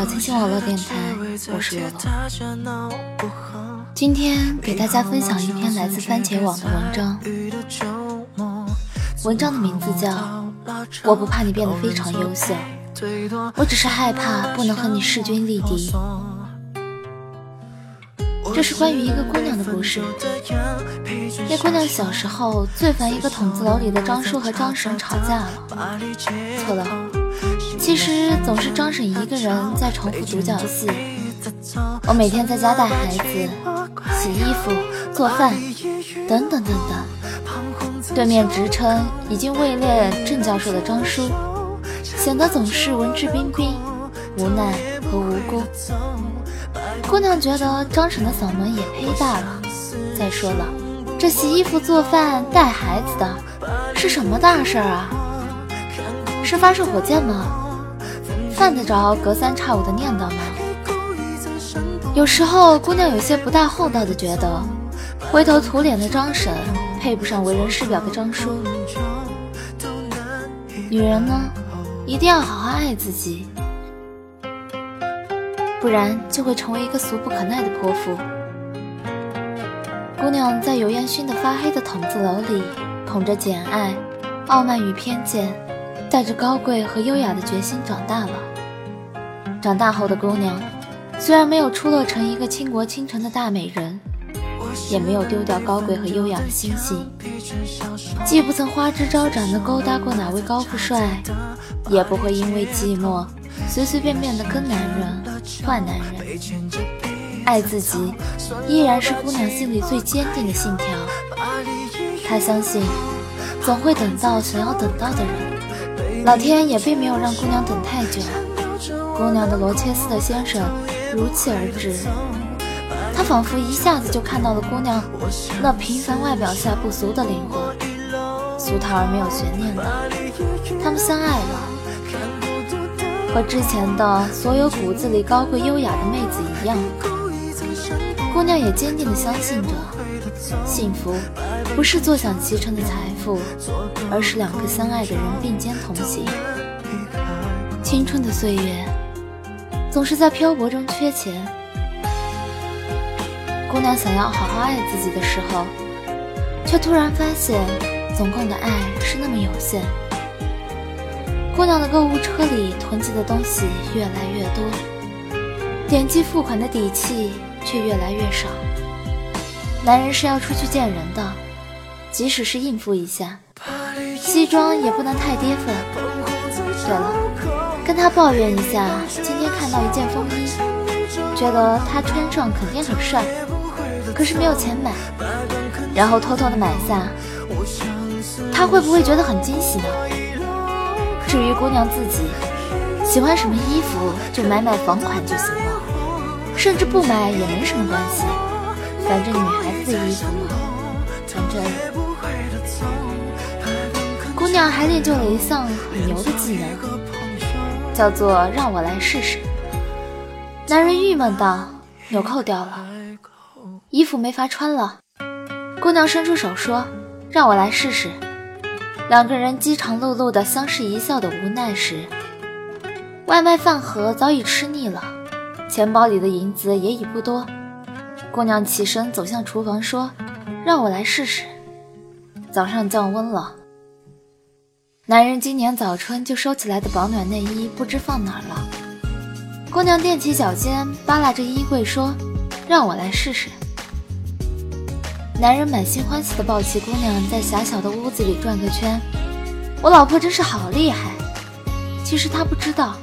小清新网络电台，我是罗罗。今天给大家分享一篇来自番茄网的文章，文章的名字叫《我不怕你变得非常优秀，我只是害怕不能和你势均力敌》。这是关于一个姑娘的故事。那姑娘小时候最烦一个筒子楼里的张叔和张婶吵架了。错了，其实总是张婶一个人在重复独角戏。我每天在家带孩子、洗衣服、做饭，等等等等。对面职称已经位列郑教授的张叔，显得总是文质彬彬、无奈和无辜。姑娘觉得张婶的嗓门也忒大了。再说了，这洗衣服、做饭、带孩子的，是什么大事儿啊？是发射火箭吗？犯得着隔三差五的念叨吗？有时候，姑娘有些不大厚道的觉得，灰头土脸的张婶配不上为人师表的张叔。女人呢，一定要好好爱自己。不然就会成为一个俗不可耐的泼妇。姑娘在油烟熏得发黑的筒子楼里，捧着简爱、傲慢与偏见，带着高贵和优雅的决心长大了。长大后的姑娘，虽然没有出落成一个倾国倾城的大美人，也没有丢掉高贵和优雅的心性，既不曾花枝招展地勾搭过哪位高富帅，也不会因为寂寞。随随便便的跟男人换男人，爱自己依然是姑娘心里最坚定的信条。她相信，总会等到想要等到的人。老天也并没有让姑娘等太久。姑娘的罗切斯特先生如期而至，他仿佛一下子就看到了姑娘那平凡外表下不俗的灵魂，俗套而没有悬念的，他们相爱了。和之前的所有骨子里高贵优雅的妹子一样，姑娘也坚定地相信着，幸福不是坐享其成的财富，而是两个相爱的人并肩同行。青春的岁月总是在漂泊中缺钱，姑娘想要好好爱自己的时候，却突然发现，总共的爱是那么有限。姑娘的购物车里囤积的东西越来越多，点击付款的底气却越来越少。男人是要出去见人的，即使是应付一下，西装也不能太跌份。对了，跟他抱怨一下，今天看到一件风衣，觉得他穿上肯定很帅，可是没有钱买，然后偷偷的买下，他会不会觉得很惊喜呢？至于姑娘自己喜欢什么衣服，就买买仿款就行了，甚至不买也没什么关系。反正女孩子的衣服嘛，反正。姑娘还练就了一项很牛的技能，叫做让我来试试。男人郁闷道：“纽扣掉了，衣服没法穿了。”姑娘伸出手说：“让我来试试。”两个人饥肠辘辘的相视一笑的无奈时，外卖饭盒早已吃腻了，钱包里的银子也已不多。姑娘起身走向厨房，说：“让我来试试。”早上降温了，男人今年早春就收起来的保暖内衣不知放哪儿了。姑娘踮起脚尖扒拉着衣柜，说：“让我来试试。”男人满心欢喜地抱起姑娘，在狭小的屋子里转个圈。我老婆真是好厉害。其实他不知道，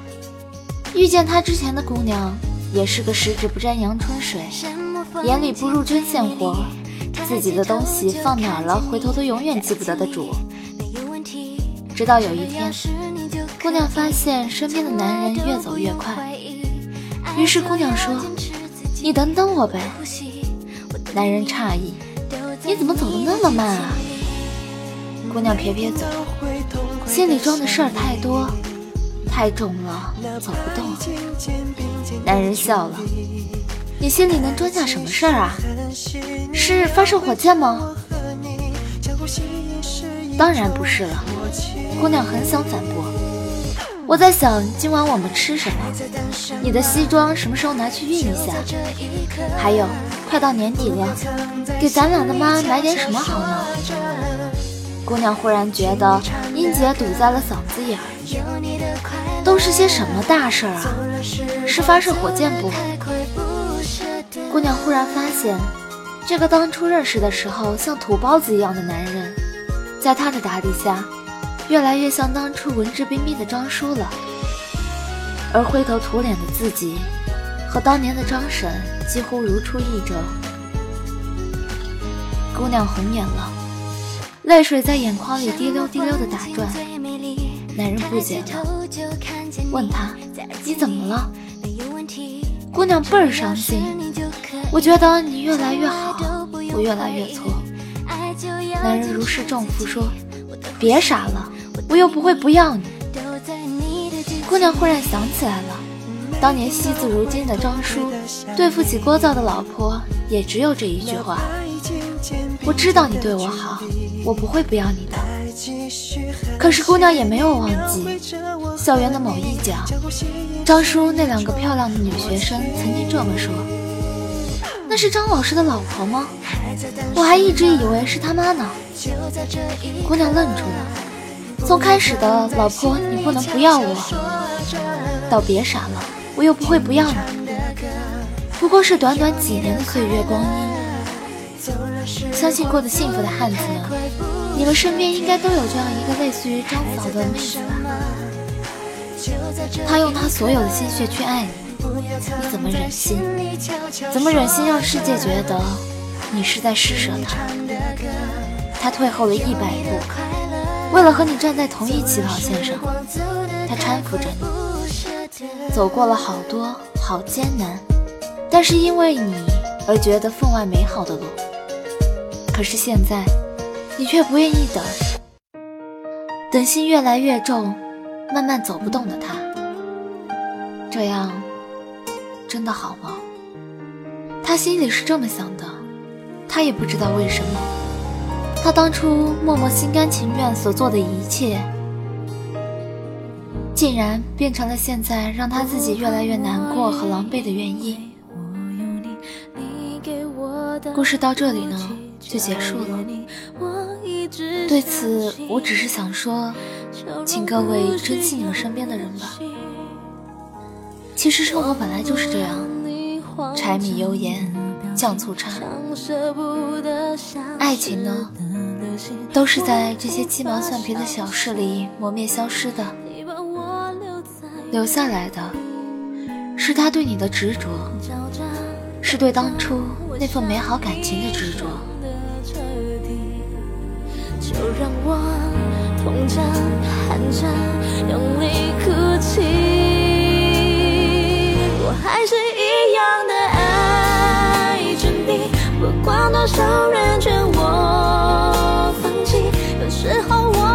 遇见他之前的姑娘也是个十指不沾阳春水，眼里不入针线活，自己的东西放哪儿了，回头都永远记不得的主。直到有一天，姑娘发现身边的男人越走越快，于是姑娘说：“你等等我呗。”男人诧异。你怎么走的那么慢啊？姑娘撇撇嘴，心里装的事儿太多，太重了，走不动。男人笑了，你心里能装下什么事儿啊？是发射火箭吗？当然不是了。姑娘很想反驳，我在想今晚我们吃什么？你的西装什么时候拿去熨一下？还有，快到年底了，给咱俩的妈买点什么好呢？姑娘忽然觉得音节堵在了嗓子眼儿，都是些什么大事儿啊？是发射火箭不？姑娘忽然发现，这个当初认识的时候像土包子一样的男人，在他的打理下。越来越像当初文质彬彬的张叔了，而灰头土脸的自己，和当年的张婶几乎如出一辙。姑娘红眼了，泪水在眼眶里滴溜滴溜的打转。男人不解了，问她：“你怎么了？”姑娘倍儿伤心，我觉得你越来越好，我越来越错。男人如释重负说：“别傻了。”我又不会不要你。姑娘忽然想起来了，当年惜字如金的张叔，对付起聒噪的老婆，也只有这一句话：我知道你对我好，我不会不要你的。可是姑娘也没有忘记，校园的某一角，张叔那两个漂亮的女学生曾经这么说：那是张老师的老婆吗？我还一直以为是他妈呢。姑娘愣住了。从开始的老婆，你不能不要我，到别傻了，我又不会不要你。不过是短短几年的岁月光阴。相信过得幸福的汉子们，你们身边应该都有这样一个类似于张嫂的妹子吧？她用她所有的心血去爱你，你怎么忍心？怎么忍心让世界觉得你是在施舍他，他退后了一百步。为了和你站在同一起跑线上，他搀扶着你，走过了好多好艰难，但是因为你而觉得分外美好的路。可是现在，你却不愿意等，等心越来越重，慢慢走不动的他，这样真的好吗？他心里是这么想的，他也不知道为什么。他当初默默心甘情愿所做的一切，竟然变成了现在让他自己越来越难过和狼狈的原因。故事到这里呢，就结束了。对此，我只是想说，请各位珍惜你们身边的人吧。其实生活本来就是这样，柴米油盐酱醋茶，爱情呢？都是在这些鸡毛蒜皮的小事里磨灭消失的，留下来的是他对你的执着，是对当初那份美好感情的执着。就让我痛着、喊着、用力哭泣，我还是一样的爱，不管多少人劝我放弃，有。时候我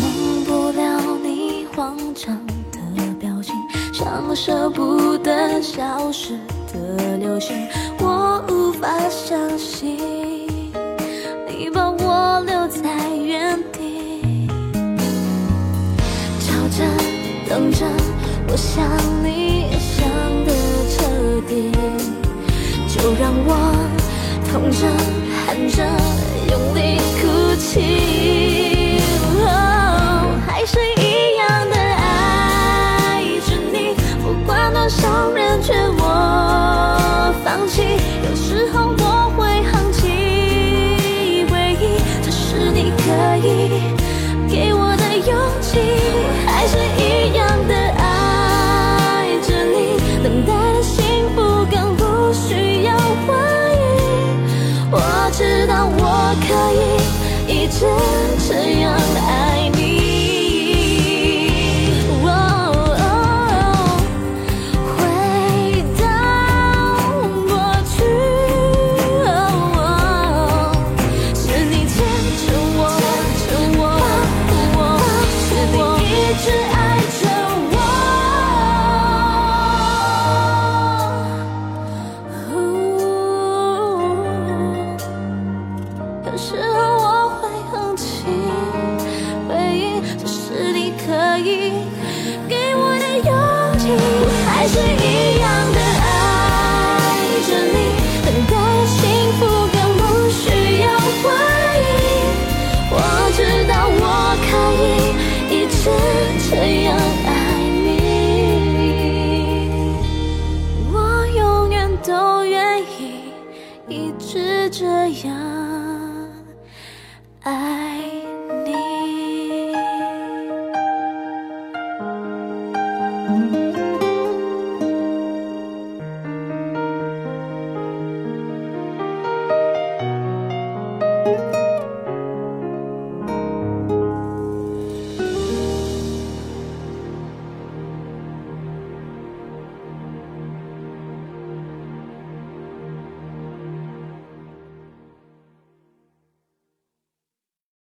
忘不了你慌张的表情，像舍不得消失的流星，我无法相信你把我留在原地，chờ 着等着，我想你想的彻底，就让我痛着喊着用力哭泣，还是一样的爱着你，不管。多少人劝我